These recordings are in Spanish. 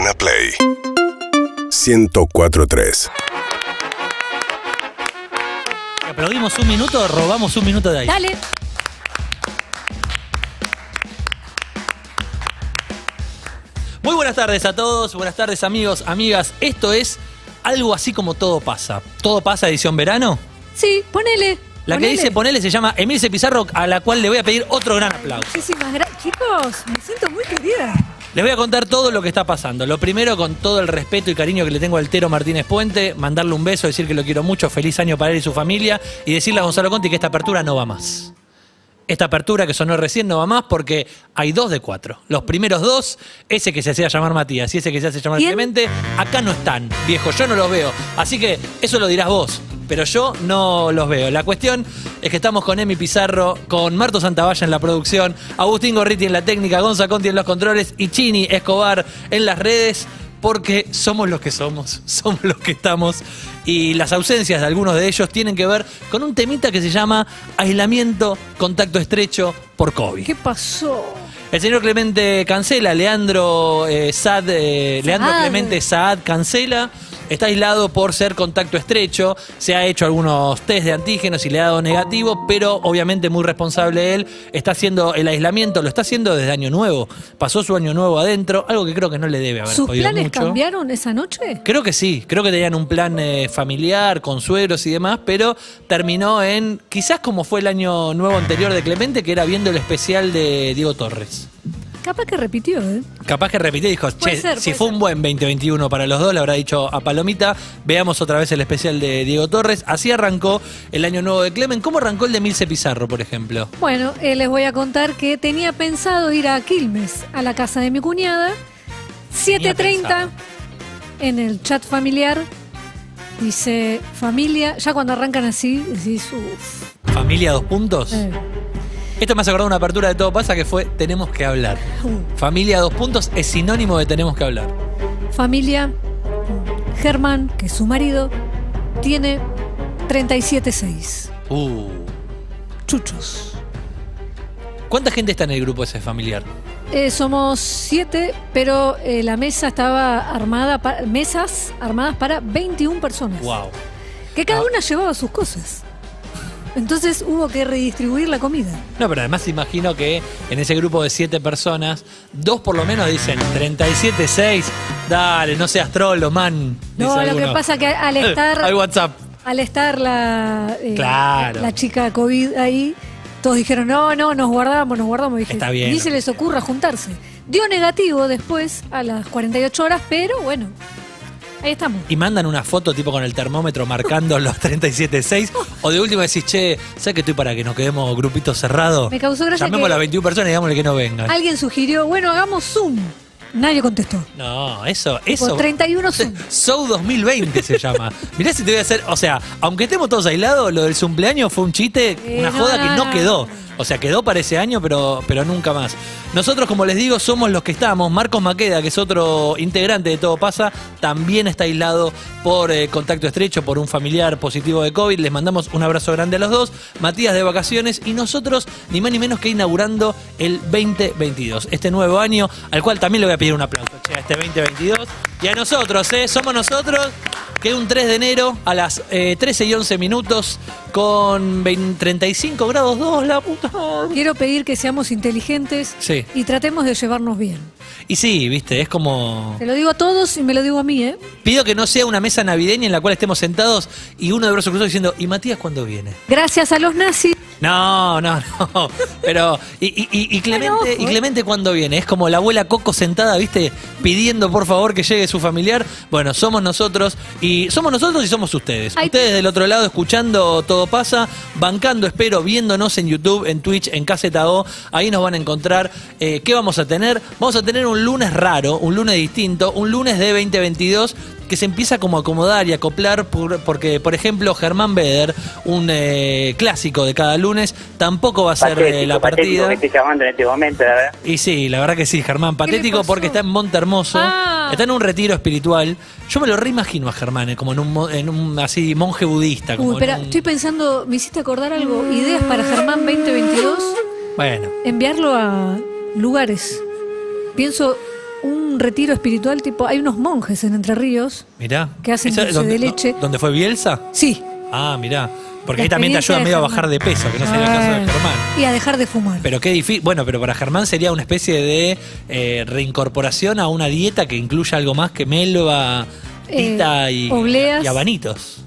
Urbana Play 1043 Aplaudimos un minuto, robamos un minuto de ahí. Dale. Muy buenas tardes a todos, buenas tardes amigos, amigas. Esto es algo así como Todo pasa. Todo pasa edición verano. Sí, ponele. La que dice ponele se llama Emilce Pizarro, a la cual le voy a pedir otro gran aplauso. Muchísimas gracias. Chicos, me siento muy querida. Les voy a contar todo lo que está pasando. Lo primero, con todo el respeto y cariño que le tengo al Tero Martínez Puente, mandarle un beso, decir que lo quiero mucho, feliz año para él y su familia, y decirle a Gonzalo Conti que esta apertura no va más. Esta apertura que sonó recién no va más porque hay dos de cuatro. Los primeros dos, ese que se hacía llamar Matías y ese que se hace llamar ¿Quién? Clemente, acá no están, viejo, yo no los veo. Así que eso lo dirás vos, pero yo no los veo. La cuestión es que estamos con Emi Pizarro, con Marto Santavalla en la producción, Agustín Gorriti en la técnica, Gonza Conti en los controles y Chini Escobar en las redes. Porque somos los que somos, somos los que estamos. Y las ausencias de algunos de ellos tienen que ver con un temita que se llama aislamiento, contacto estrecho por COVID. ¿Qué pasó? El señor Clemente cancela, Leandro eh, Saad, eh, Leandro. Clemente Saad cancela. Está aislado por ser contacto estrecho. Se ha hecho algunos test de antígenos y le ha dado negativo, pero obviamente muy responsable él. Está haciendo el aislamiento, lo está haciendo desde Año Nuevo. Pasó su Año Nuevo adentro, algo que creo que no le debe haber ¿Sus podido planes mucho. cambiaron esa noche? Creo que sí, creo que tenían un plan eh, familiar, con suegros y demás, pero terminó en, quizás como fue el año nuevo anterior de Clemente, que era viendo el especial de Diego Torres. Capaz que repitió, ¿eh? Capaz que repitió y dijo, Puede che, ser, si fue ser. un buen 2021 para los dos, le habrá dicho a Palomita, veamos otra vez el especial de Diego Torres. Así arrancó el año nuevo de Clemen. ¿Cómo arrancó el de Milce Pizarro, por ejemplo? Bueno, eh, les voy a contar que tenía pensado ir a Quilmes, a la casa de mi cuñada. 7.30 pensado. en el chat familiar. Dice, familia, ya cuando arrancan así, decís, uff. Familia dos puntos. eh, Esto me hace acordar una apertura de Todo Pasa que fue Tenemos que hablar. Familia dos puntos es sinónimo de Tenemos que hablar. Familia, Germán, que es su marido, tiene 37.6. Uh. Chuchos. ¿Cuánta gente está en el grupo ese familiar? Eh, somos siete, pero eh, la mesa estaba armada, pa- mesas armadas para 21 personas. Wow. Que cada Ah. una llevaba sus cosas. Entonces hubo que redistribuir la comida. No, pero además imagino que en ese grupo de siete personas, dos por lo menos dicen 37-6. Dale, no seas trollo, man. No, lo que pasa que al estar, Al WhatsApp. al estar la, eh, Claro. la chica COVID ahí, todos dijeron, no, no, nos guardamos, nos guardamos. Dije, Está bien. Ni se les ocurra juntarse. Dio negativo después, a las 48 horas, pero bueno, ahí estamos. Y mandan una foto tipo con el termómetro marcando los 37.6. O de último decís, che, ¿sabes que estoy para que nos quedemos grupitos cerrados? Me causó gracia Llamemos que- a las 21 personas y digámosle que no vengan. Alguien sugirió, bueno, hagamos Zoom. Nadie contestó. No, eso, eso. 31 Zoom. Show 2020 se llama. Mirá si te voy a hacer. O sea, aunque estemos todos aislados, lo del cumpleaños fue un chiste, Eh, una no, joda no, que no no. quedó. O sea, quedó para ese año, pero, pero nunca más. Nosotros, como les digo, somos los que estamos. Marcos Maqueda, que es otro integrante de Todo Pasa, también está aislado por eh, contacto estrecho, por un familiar positivo de COVID. Les mandamos un abrazo grande a los dos. Matías de vacaciones y nosotros, ni más ni menos que inaugurando el 2022. Este nuevo año, al cual también le voy a pedir un aplauso, a este 2022. Y a nosotros, ¿eh? Somos nosotros que un 3 de enero a las eh, 13 y 11 minutos con 20 35 grados 2, la puta. Quiero pedir que seamos inteligentes Sí. y tratemos de llevarnos bien. Y sí, viste, es como... Te lo digo a todos y me lo digo a mí, ¿eh? Pido que no sea una mesa navideña en la cual estemos sentados y uno de brazos cruzados diciendo, ¿y Matías cuándo viene? Gracias a los nazis. No, no, no. Pero, y, y- y- Clemente, ¿y eh. Clemente cuándo viene? Es como la abuela Coco sentada, ¿viste? Pidiendo por favor que llegue su familiar. Bueno, somos nosotros y somos nosotros y somos ustedes. Ay. Ustedes del otro lado escuchando Todo Pasa, bancando, espero, viéndonos en YouTube, en Twitch, en Caseta O. Ahí nos van a encontrar. Eh, ¿Qué vamos a tener? Vamos a tener un lunes raro, un lunes distinto, un lunes de 2022 que se empieza como a acomodar y acoplar por- porque, por ejemplo, Germán Beder, un eh, clásico de cada lunes, tampoco va a ser eh, la partida. que esté llamando en este momento, la verdad. Y sí, la verdad que sí, Germán, patético porque está en Monte Hermoso, Ah. está en un retiro espiritual. Yo me lo reimagino a Germán, eh, como en un, mo- en un así monje budista. Como Uy, un- estoy pensando, me hiciste acordar algo. Ideas para Germán 2022. Bueno, Enviarlo a lugares. Pienso un retiro espiritual tipo, hay unos monjes en Entre Ríos. Mirá. Que hacen ¿Esa- dulce dónde- de leche. ¿Dónde fue Bielsa? Sí. Ah, mirá. Porque ahí también te ayuda medio a bajar de peso, que no sería el caso de Ah, Germán. Y a dejar de fumar. Pero qué difícil. Bueno, pero para Germán sería una especie de eh, reincorporación a una dieta que incluya algo más que melva, Eh, pita y, obleas. y abanitos.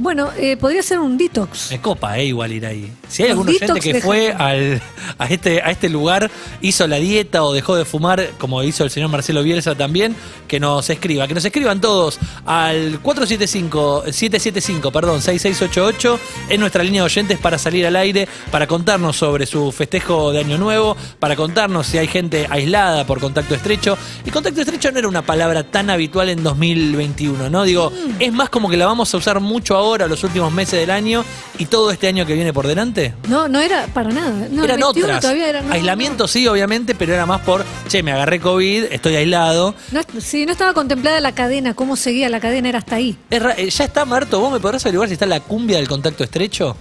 Bueno, eh, podría ser un detox. Me copa, eh, igual ir ahí. Si hay algún oyente que fue al, a, este, a este lugar, hizo la dieta o dejó de fumar, como hizo el señor Marcelo Bielsa también, que nos escriba. Que nos escriban todos al 475-775, perdón, 6688, en nuestra línea de oyentes para salir al aire, para contarnos sobre su festejo de Año Nuevo, para contarnos si hay gente aislada por contacto estrecho. Y contacto estrecho no era una palabra tan habitual en 2021, ¿no? Digo, Mm. es más como que la vamos a usar mucho ahora, los últimos meses del año y todo este año que viene por delante. No, no era para nada. No, Eran 21 otras. era- no, Aislamiento sí, obviamente, pero era más por, che, me agarré COVID, estoy aislado. No, no, sí, no estaba contemplada la cadena, cómo seguía la cadena, era hasta ahí. Es eh, ya está, Marto, ¿vos me podrás averiguar si está la cumbia del contacto estrecho?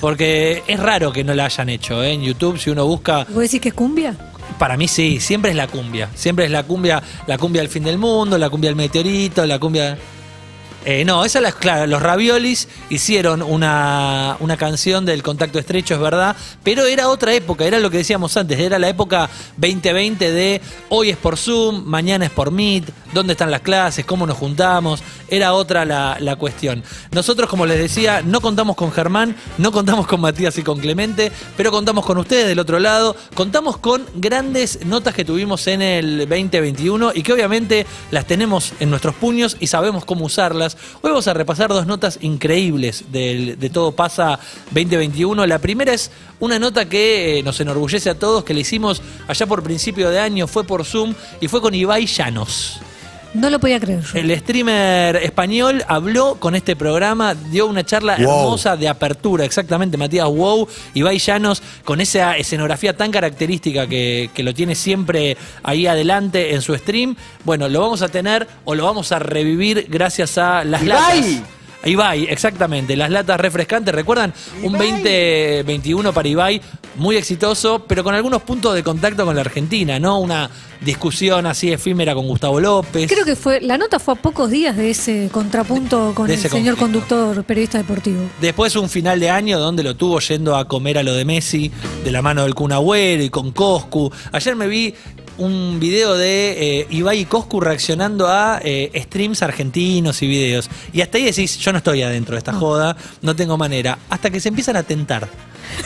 Porque es raro que no la hayan hecho, ¿eh? En YouTube, si uno busca, ¿Vos decís que es cumbia? para mí sí, siempre es la cumbia. Siempre es la cumbia, la cumbia del fin del mundo, la cumbia del meteorito, la cumbia... Eh, no, esa es claro, los raviolis hicieron una, una canción del contacto estrecho, es verdad, pero era otra época, era lo que decíamos antes, era la época 2020 de hoy es por Zoom, mañana es por Meet, dónde están las clases, cómo nos juntamos, era otra la, la cuestión. Nosotros, como les decía, no contamos con Germán, no contamos con Matías y con Clemente, pero contamos con ustedes del otro lado, contamos con grandes notas que tuvimos en el 2021 y que obviamente las tenemos en nuestros puños y sabemos cómo usarlas. Hoy vamos a repasar dos notas increíbles del- de Todo Pasa 2021. La primera es una nota que eh, nos enorgullece a todos, que le hicimos allá por principio de año, fue por Zoom y fue con Ibai Llanos. No lo podía creer yo. El streamer español habló con este programa, dio una charla Wow. hermosa de apertura, exactamente, Matías Wow, Ibai Llanos, con esa escenografía tan característica que, que lo tiene siempre ahí adelante en su stream. Bueno, lo vamos a tener o lo vamos a revivir gracias a las Ibai. latas. Ibai, exactamente, las latas refrescantes. ¿Recuerdan? Un 2021 para Ibai, muy exitoso, pero con algunos puntos de contacto con la Argentina, ¿no? Una discusión así efímera con Gustavo López. Creo que fue, la nota fue a pocos días de ese contrapunto con el ese señor conflicto. conductor, periodista deportivo. Después un final de año donde lo tuvo yendo a comer a lo de Messi de la mano del Kun Agüero y con Coscu. Ayer me vi un video de eh, Ibai y Coscu reaccionando a eh, streams argentinos y videos. Y hasta ahí decís, yo no estoy adentro de esta joda, no tengo manera. Hasta que se empiezan a tentar.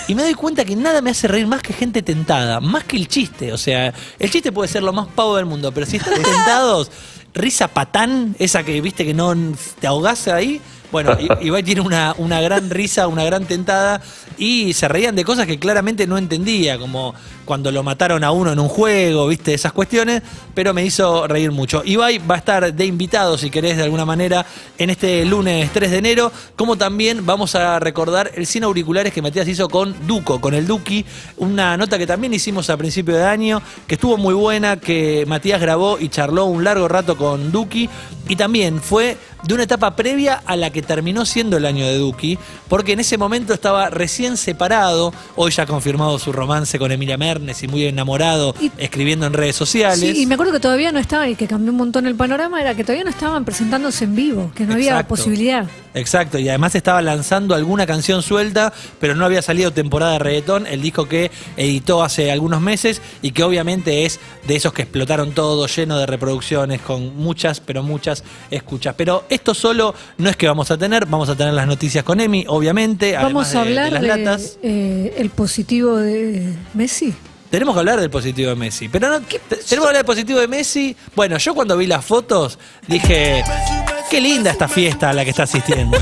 Y me doy cuenta que nada me hace reír más que gente tentada, más que el chiste. O sea, el chiste puede ser lo más pavo del mundo, pero si están tentados, risa patán, esa que viste que no te ahogás ahí. Bueno, Ibai tiene una, una gran risa, una gran tentada y se reían de cosas que claramente no entendía, como cuando lo mataron a uno en un juego, viste, esas cuestiones, pero me hizo reír mucho. Ibai va a estar de invitado, si querés, de alguna manera, en este lunes 3 de enero, como también vamos a recordar el 100 auriculares que Matías hizo con Duco, con el Duki, una nota que también hicimos a principio de año, que estuvo muy buena, que Matías grabó y charló un largo rato con Duki, y también fue de una etapa previa a la que terminó siendo el año de Duki, porque en ese momento estaba recién separado, hoy ya ha confirmado su romance con Emilia Mernes y muy enamorado, Y- escribiendo en redes sociales. Sí, y me acuerdo que todavía no estaba, y que cambió un montón el panorama, era que todavía no estaban presentándose en vivo, que no había posibilidad. Exacto, y además estaba lanzando alguna canción suelta, pero no había salido temporada de reggaetón, el disco que editó hace algunos meses y que obviamente es de esos que explotaron todo, lleno de reproducciones, con muchas, pero muchas escuchas. Pero esto solo no es que vamos a tener, vamos a tener las noticias con Emi, obviamente, Vamos a de- de hablar las latas. eh, el positivo de Messi. Tenemos que hablar del positivo de Messi. Pero no, te- tenemos que hablar del positivo de Messi. Bueno, yo cuando vi las fotos dije, qué linda esta fiesta a la que está asistiendo.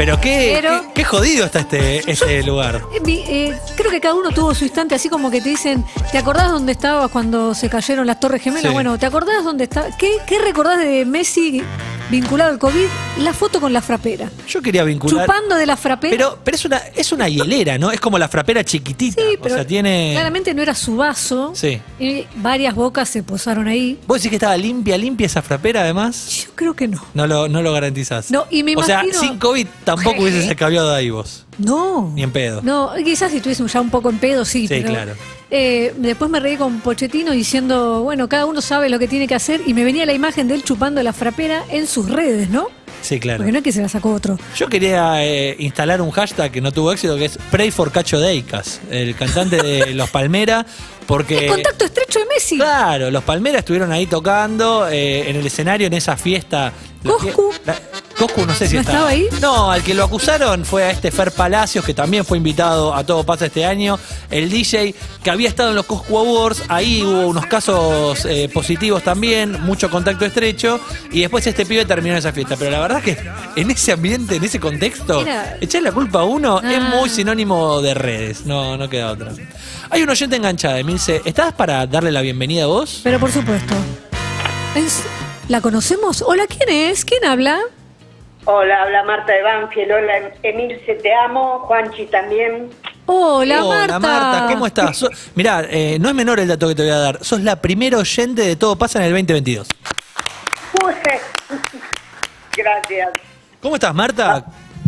Pero qué, Pero- qué, qué jodido está este, este lugar. Eh, eh, creo que cada uno tuvo su instante, así como que te dicen, ¿te acordás dónde estabas cuando se cayeron las Torres Gemelas? Sí. Bueno, ¿te acordás dónde estaba? ¿Qué, ¿Qué recordás de Messi vinculado al COVID? La foto con la frapera. Yo quería vincular. Chupando de la frapera. Pero, pero es una, es una hielera, ¿no? Es como la frapera chiquitita. sí, o pero sea, tiene. claramente no era su vaso. Sí. Y varias bocas se posaron ahí. ¿Vos decís que estaba limpia, limpia esa frapera además? Yo creo que no. No lo, no lo garantizás. No, y me O sea, imagino- sin COVID tampoco hubiese cambiado de ahí vos. No. Ni en pedo. No, quizás si estuviésemos ya un poco en pedo, sí. Sí, pero claro. Eh, después me reí con Pochettino diciendo, bueno, cada uno sabe lo que tiene que hacer y me venía la imagen de él chupando la frapera en sus redes, ¿no? Sí, claro. Porque no es que se la sacó otro. Yo quería eh, instalar un hashtag que no tuvo éxito, que es Pray for Cacho Deicas, el cantante de Los Palmera, porque... Es contacto estrecho de Messi. Claro, los Palmeras estuvieron ahí tocando eh, en el escenario en esa fiesta. Coscu. la- Coscu no sé si ¿No estaba. estaba ahí? No, al que lo acusaron fue a este Fer Palacios, que también fue invitado a Todo Pasa este año. El DJ que había estado en los Coscu Awards, ahí hubo unos casos eh, positivos también, mucho contacto estrecho. Y después este pibe terminó esa fiesta. Pero la verdad que en ese ambiente, en ese contexto, Era- echar la culpa a uno es Ah. muy sinónimo de redes. No, no queda otra. Hay un oyente enganchada, Emilce. ¿Estás para darle la bienvenida a vos? Pero por supuesto. Es- ¿La conocemos? Hola, ¿quién es? ¿Quién habla? Hola, habla Marta de Banfield. Hola, Emilce, te amo. Juanchi también. Hola, Hola, Marta. ¿cómo estás? So- mirá, eh, no es menor el dato que te voy a dar. Sos la primera oyente de Todo Pasa en el 2022. Uy, Gracias. ¿Cómo estás, Marta?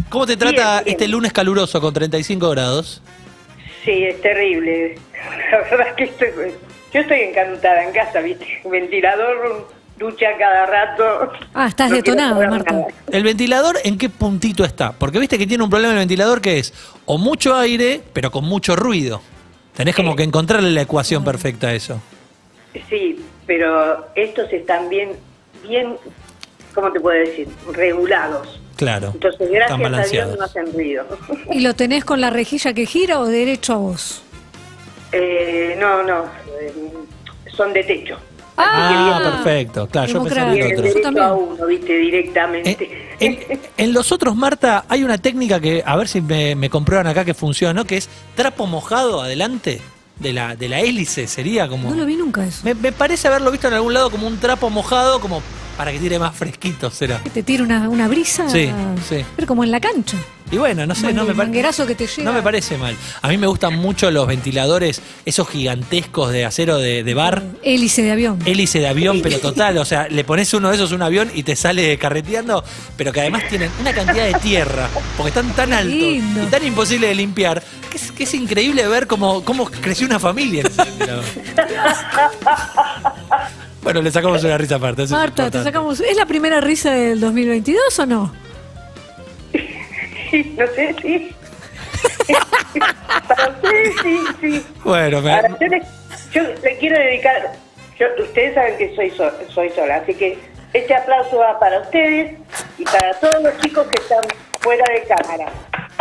¿Cómo te trata Bien, bien. este lunes caluroso con 35 grados? Sí, es terrible. La verdad que estoy, yo estoy encantada en casa, ¿viste? Ventilador, ducha cada rato. Ah, estás No saber Marta. nada. ¿El ventilador en qué puntito está? Porque viste que tiene un problema el ventilador que es o mucho aire, pero con mucho ruido. Tenés como que encontrarle la ecuación perfecta a eso. Sí, pero estos están bien, bien, ¿cómo te puedo decir? Regulados. Claro. Entonces, están gracias a Dios balanceados. no hacen ruido. ¿Y lo tenés con la rejilla que gira o derecho a vos? Eh, no, no, eh, son de techo. Ah, Ah, perfecto. Claro, yo pensaba en el otro. Yo derecho también. a uno, viste, directamente. Eh, en, en los otros, Marta, hay una técnica que, a ver si me, me comprueban acá que funciona, ¿no? Que es trapo mojado adelante de la, de la hélice, sería como... No lo vi nunca eso. Me, me parece haberlo visto en algún lado como un trapo mojado, como para que tire más fresquito, será. Que te tira una, una brisa. Sí, sí. Pero como en la cancha. Y bueno, no sé, no me, pare- manguerazo que te llega. no me parece mal. A mí me gustan mucho los ventiladores, esos gigantescos de acero de, de bar. Hélice de avión. Hélice de avión, pero total, o sea, le pones uno de esos a un avión y te sale carreteando, pero que además tienen una cantidad de tierra, porque están tan altos lindo. y tan imposibles de limpiar, que es, que es increíble ver cómo, cómo creció una familia en ese ventilador. Bueno, le sacamos una risa aparte. eso es Marta, te importante. sacamos. ¿Es la primera risa del 2022 o no? Sí, no sé, sí. Para ustedes, sí, sí. Bueno, me- Ahora, yo, le, yo le quiero dedicar, yo, ustedes saben que soy, so- soy sola, así que este aplauso va para ustedes y para todos los chicos que están fuera de cámara.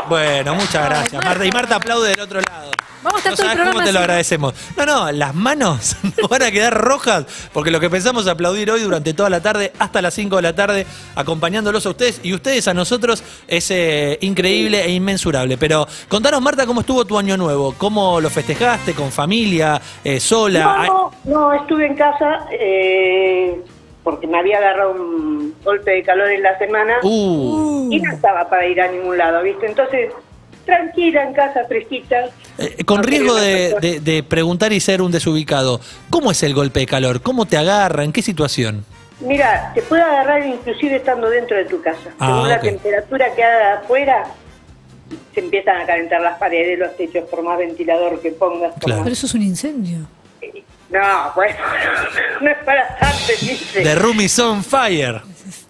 bueno, muchas gracias, Marta. Marta. Y Marta aplaude del otro lado. Vamos a estar no todo el sabes cómo programa te lo así. agradecemos. No, no, las manos nos van a quedar rojas porque lo que pensamos aplaudir hoy durante toda la tarde, hasta las 5 de la tarde, acompañándolos a ustedes y ustedes a nosotros es eh, increíble e inmensurable. Pero contanos, Marta, cómo estuvo tu año nuevo, cómo lo festejaste, con familia, eh, sola. No, no, estuve en casa eh, porque me había agarrado un golpe de calor en la semana Uh, y no estaba para ir a ningún lado, ¿viste? Entonces, tranquila en casa, fresquita. eh, con No riesgo de, preguntar y ser un desubicado, ¿cómo es el golpe de calor? ¿Cómo te agarra? ¿En qué situación? Mira, te puede agarrar inclusive estando dentro de tu casa. Ah, Según la temperatura que haga afuera, se empiezan a calentar las paredes, los techos, por más ventilador que pongas. Claro. más- Pero eso es un incendio. No, bueno, no es para tanto, dice. The room is on fire.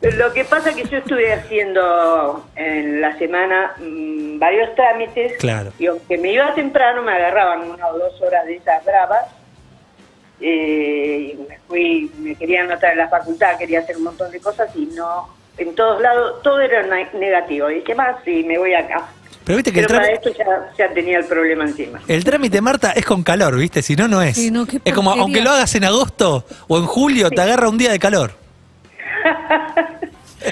Lo que pasa es que yo estuve haciendo en la semana mm, varios trámites. Claro. Y aunque me iba temprano, me agarraban una o dos horas de esas bravas. Eh, y me fui, me quería anotar en la facultad, quería hacer un montón de cosas y no, en todos lados, todo era ne- negativo. Y dije, más, sí, me voy acá. Pero viste que el Pero para esto ya, ya tenía el problema encima. el trámite, Marta, es con calor, ¿viste? Si no, no es. Sí, no, qué es como, aunque lo hagas en agosto o en julio, te agarra un día de calor.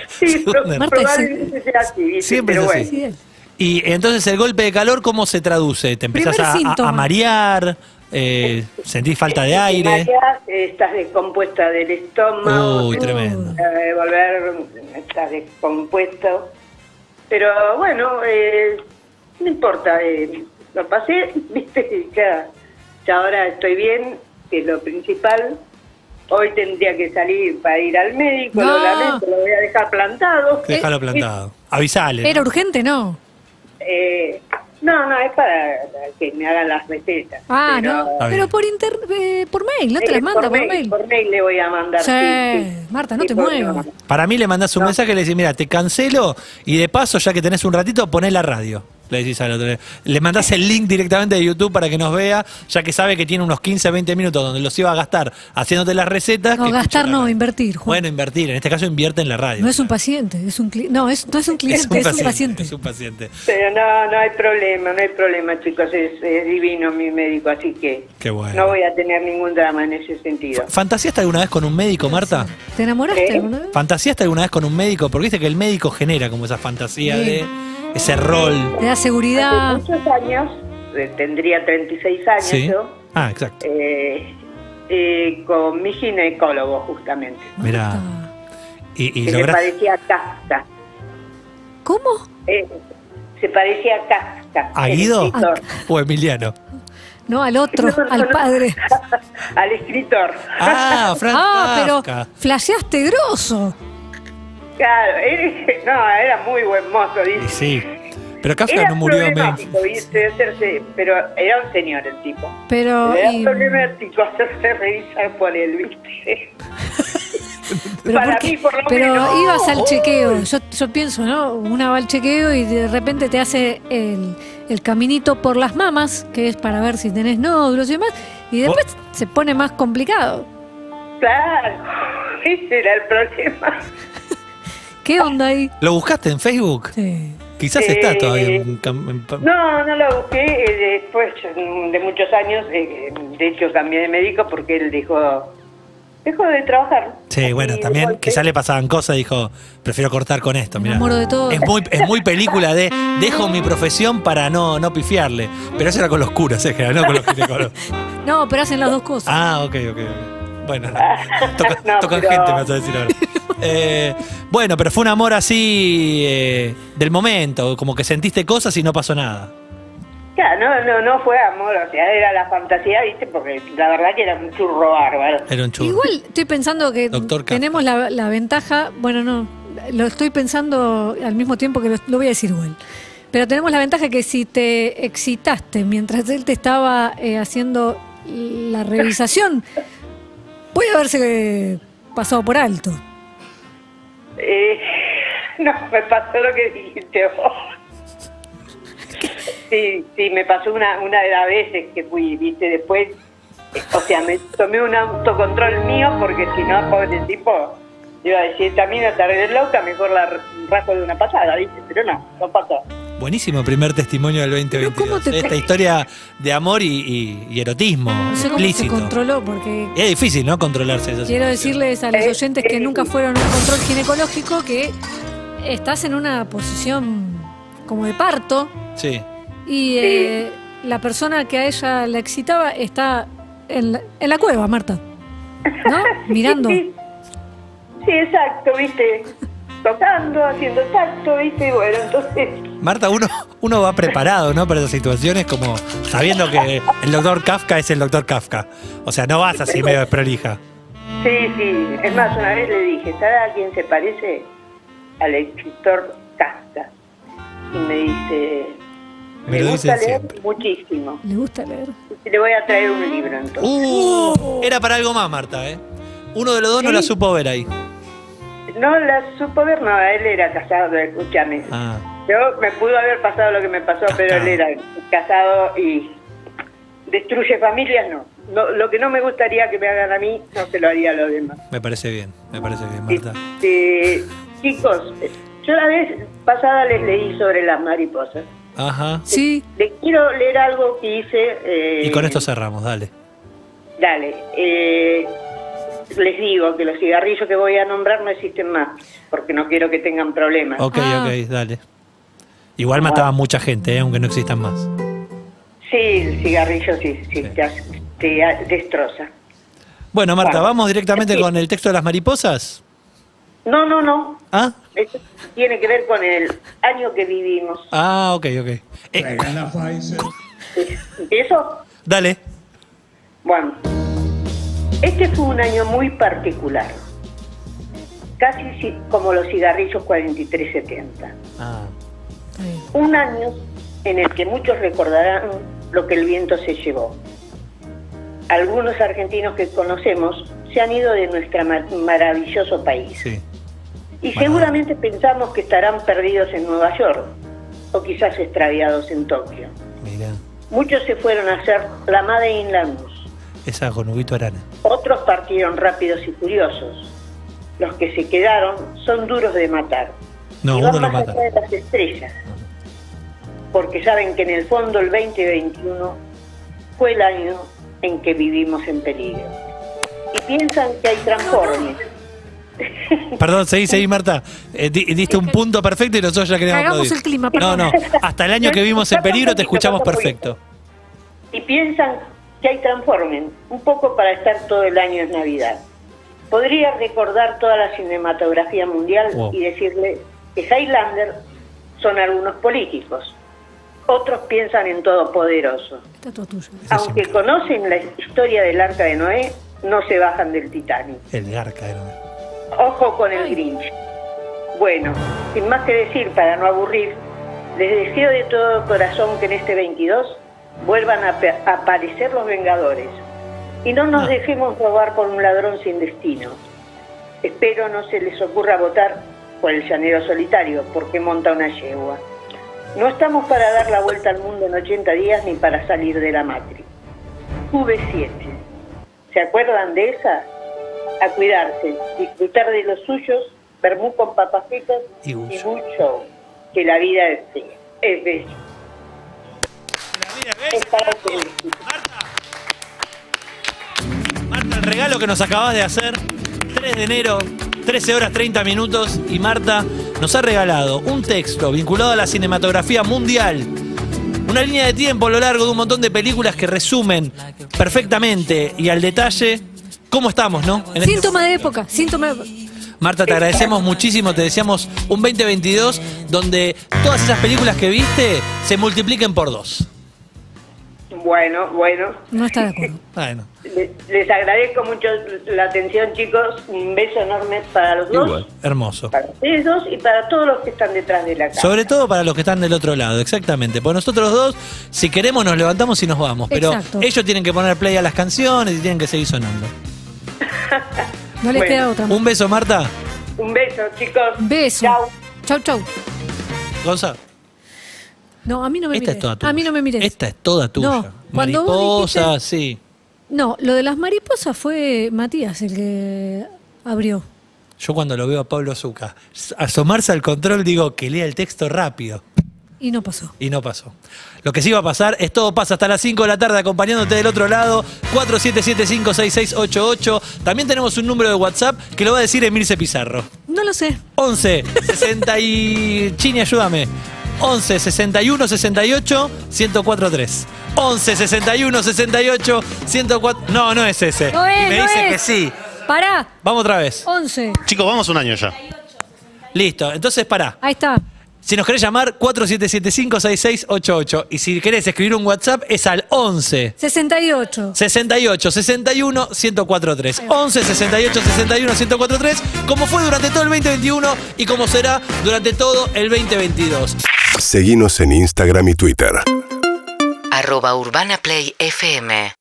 Sí, pro- Marta, probablemente sea así. Siempre pero es así. bueno. Y entonces el golpe de calor, ¿cómo se traduce? ¿Te empezás a, a- marear? Eh, ¿Sentís falta de aire? mareas, estás descompuesta del estómago. Uy, tremendo. eh, volver, estás descompuesto. Pero bueno, eh, no importa, eh, lo pasé, viste, ya, ya ahora estoy bien, que es lo principal. Hoy tendría que salir para ir al médico, No. lo lamento, lo voy a dejar plantado. Déjalo plantado. Avisale. Era urgente, ¿no? Eh, No, no, es para que me hagan las recetas. Ah, Pero- no. Pero por inter, eh, por mail, no te Eh, las manda por, mail. Por mail le voy a mandar. Sí, sí, sí. Marta, no Sí, te muevas. Para mí le mandás un mensaje y le decís, mira, te cancelo y de paso, ya que tenés un ratito, ponés la radio. Le decís al otro. Le mandás el link directamente de YouTube para que nos vea, ya que sabe que tiene unos 15, 20 minutos donde los iba a gastar haciéndote las recetas. No, que gastar no, invertir, Juan. Bueno, invertir. En este caso invierte en la radio. No es un paciente, es un cliente. No, es, no es un cliente, es un paciente. Es un paciente. Pero no, no hay problema, no hay problema, chicos. Es, es divino mi médico, así que Qué bueno. no voy a tener ningún drama en ese sentido. ¿Fantaseaste alguna vez con un médico, Marta? ¿Te enamoraste ¿Eh? alguna vez? ¿Fantaseaste alguna vez con un médico? Porque viste que el médico genera como esa fantasía de ese rol. Te da seguridad. Hace muchos años, eh, tendría 36 años Sí. yo, Ah, exacto. eh, eh, con mi ginecólogo justamente, Mirá. Marta. Y, y que se parecía a Kafka. ¿Cómo? Eh, se parecía a Kafka. ¿A Guido? o Emiliano. No, al otro, No, no, al no. padre. Al escritor. Ah, Frank Ah, pero flasheaste grosso. Claro, él- no, era muy buen mozo, Y dice. sí. Pero Kafka Era no murió de hacerse, pero era un señor el tipo. Pero, Era y- problemático hacerse revisar por él, ¿viste? pero, para mí, por lo pero menos. ibas al chequeo. Yo, yo pienso, ¿no? Una va al chequeo y de repente te hace el, el caminito por las mamas, que es para ver si tenés nódulos y demás, y después se pone más complicado. Claro, ese era el problema. ¿Qué onda ahí? ¿Lo buscaste en Facebook? Sí. Quizás Eh, está todavía en en No, no lo busqué eh, después mm, de muchos años. eh, de hecho, cambié de médico porque él dejó, dejó de trabajar. Sí, bueno, también quizás le pasaban cosas, dijo, prefiero cortar con esto. Enamoro de todo. Es muy, es muy película de dejo mi profesión para no, no pifiarle. Pero eso era con los curas, eh, no con los ginecólogos. No, pero hacen las dos cosas. Ah, ok, ok. ok. Bueno, toca- No, tocan pero- gente, me vas a decir ahora. Eh, bueno, pero fue un amor así eh, del momento, como que sentiste cosas y no pasó nada. Claro, no, no, no fue amor, o sea, era la fantasía, ¿viste? Porque la verdad que era un churro bárbaro. Era un churro. Igual estoy pensando que tenemos la, la ventaja, bueno, no, lo estoy pensando al mismo tiempo que lo, lo voy a decir igual. Pero tenemos la ventaja que si te excitaste mientras él te estaba eh, haciendo la revisación, puede haberse eh, pasado por alto. Eh, no, me pasó lo que dijiste vos. Sí, sí, me pasó una, una de las veces que fui, viste, después, o sea, me tomé un autocontrol mío porque si no, pobre tipo, iba a decir, también a tarde loca, mejor la rasgo de una pasada, viste, pero no, no pasó. Buenísimo primer testimonio del 2022. Pero ¿cómo te- Esta historia de amor y, y- y erotismo No sé cómo se controló, porque Es difícil, ¿no? Controlarse eso. quiero decirles a los Eh, oyentes que eh, nunca fueron a un control ginecológico que estás en una posición como de parto. Sí. Y eh, la persona que a ella la excitaba está en la, en la cueva, Marta. ¿No? Mirando. Sí, sí, exacto, viste, tocando, haciendo tacto, viste, y bueno, entonces... Marta, uno, uno va preparado, ¿no? Para esas situaciones, como sabiendo que el doctor Kafka es el doctor Kafka. O sea, no vas así medio desprolija. Sí, sí. Es más, una vez le dije, ¿sabe a quién se parece? Al escritor Kafka. Y me dice, Me me, lo gusta dicen leer siempre. muchísimo. Le gusta leer. Le voy a traer un libro entonces. Uh, era para algo más, Marta, ¿eh? Uno de los dos no la supo ver ahí. No la supo ver, no, él era casado, escúchame. Ah, Yo me pudo haber pasado lo que me pasó, pero él era casado y destruye familias, no. no. Lo que no me gustaría que me hagan a mí, no se lo haría a los demás. me parece bien, me parece bien, Marta. Este, chicos, yo la vez pasada les leí sobre las mariposas. Ajá. Sí, Les quiero leer algo que hice. eh, Y con esto cerramos, dale. Dale. eh, les digo que los cigarrillos que voy a nombrar no existen más, porque no quiero que tengan problemas. Ok, Ah. ok, dale. Igual mataban mucha gente, ¿eh? aunque no existan más. Sí, el cigarrillo sí, sí, Sí. Te, te destroza. Bueno, Marta, Bueno, ¿vamos directamente sí. con el texto de las mariposas? No, no, no. ¿Ah? Esto tiene que ver con el año que vivimos. Ah, ok, ok. Eh, ¿Eso? dale. Bueno, este fue un año muy particular. Casi si- como los cigarrillos 4370. Ah. Un año en el que muchos recordarán lo que el viento se llevó. Algunos argentinos que conocemos se han ido de nuestro maravilloso país. Sí. Y Bueno. seguramente pensamos que estarán perdidos en Nueva York o quizás extraviados en Tokio. Mira, Muchos se fueron a hacer la Made in Lanús. esa con Huguito Arana. Otros partieron rápidos y furiosos. Los que se quedaron son duros de matar. No, y van uno lo más mata. allá de las estrellas. Porque saben que en el fondo el 2021 fue el año en que vivimos en peligro. Y piensan que hay transformes. Perdón, seguí, seguí, Marta. Eh, di- diste un punto perfecto y nosotros ya queríamos Hagamos aplaudir. el clima, No, perdón. no. Hasta el año que vimos en peligro te escuchamos perfecto. y piensan que hay transformen, un poco para estar todo el año en Navidad. Podría recordar toda la cinematografía mundial Wow. y decirle que Highlander son algunos políticos. Otros piensan en Todopoderoso. Está todo tuyo. Ese Aunque conocen la historia del arca de Noé, no se bajan del Titanic. El garca era. Ojo con el Grinch. Bueno, sin más que decir, para no aburrir, les deseo de todo corazón que en este 22 vuelvan a aparecer los Vengadores y no nos dejemos robar por un ladrón sin destino. Espero no se les ocurra votar por el llanero solitario porque monta una yegua. No estamos para dar la vuelta al mundo en 80 días ni para salir de la matriz. V7. ¿Se acuerdan de esa? A cuidarse, disfrutar de los suyos, vermú con papas fritas Y y mucho. Que la vida es. Es bella. Marta, el regalo que nos acabas de hacer, 3 de enero, 13 horas 30 minutos, y Marta nos ha regalado un texto vinculado a la cinematografía mundial. Una línea de tiempo a lo largo de un montón de películas que resumen perfectamente y al detalle cómo estamos, ¿no? En este- Síntoma de época, síntoma de Marta, te agradecemos muchísimo, te deseamos un 2022 donde todas esas películas que viste se multipliquen por dos. Bueno, bueno. No está de acuerdo. Bueno, Le- Les agradezco mucho la atención, chicos. Un beso enorme para los dos. Igual. hermoso. Para ustedes dos y para todos los que están detrás de la cámara. Sobre todo para los que están del otro lado, exactamente. Pues nosotros dos, si queremos, nos levantamos y nos vamos. Pero Exacto. ellos tienen que poner play a las canciones y tienen que seguir sonando. No les Bueno. queda otra. Un beso, Marta. Un beso, chicos. Beso. Chao. Chau, chau. Gonza, No, a mí no me esta mires. es toda tuya. A mí no me mires. Esta es toda tuya. No, cuando vos Mariposa, dijiste- sí. No, lo de las mariposas fue Matías el que abrió. Yo cuando lo veo a Pablo Zucca asomarse al control, digo que lea el texto rápido. Y no pasó. Y no pasó. Lo que sí va a pasar es todo pasa hasta las 5 de la tarde acompañándote del otro lado. 47756688. También tenemos un número de WhatsApp que lo va a decir Emilce Pizarro. No lo sé. 11 60 y... Chini, ayúdame. 11 61 68 1043. 11 61 68 104. No, no es ese. No es, Me no dice es. que sí. Pará. Vamos otra vez. 11. Chicos, vamos un año ya. Listo. Entonces, pará. Ahí está. Si nos querés llamar, 47756688. Y si querés escribir un WhatsApp, es al 11 68. 68 61 1043. 11 68 61 1043. Como fue durante todo el 2021 y como será durante todo el 2022. Seguinos en Instagram y Twitter. arroba Urbana Play FM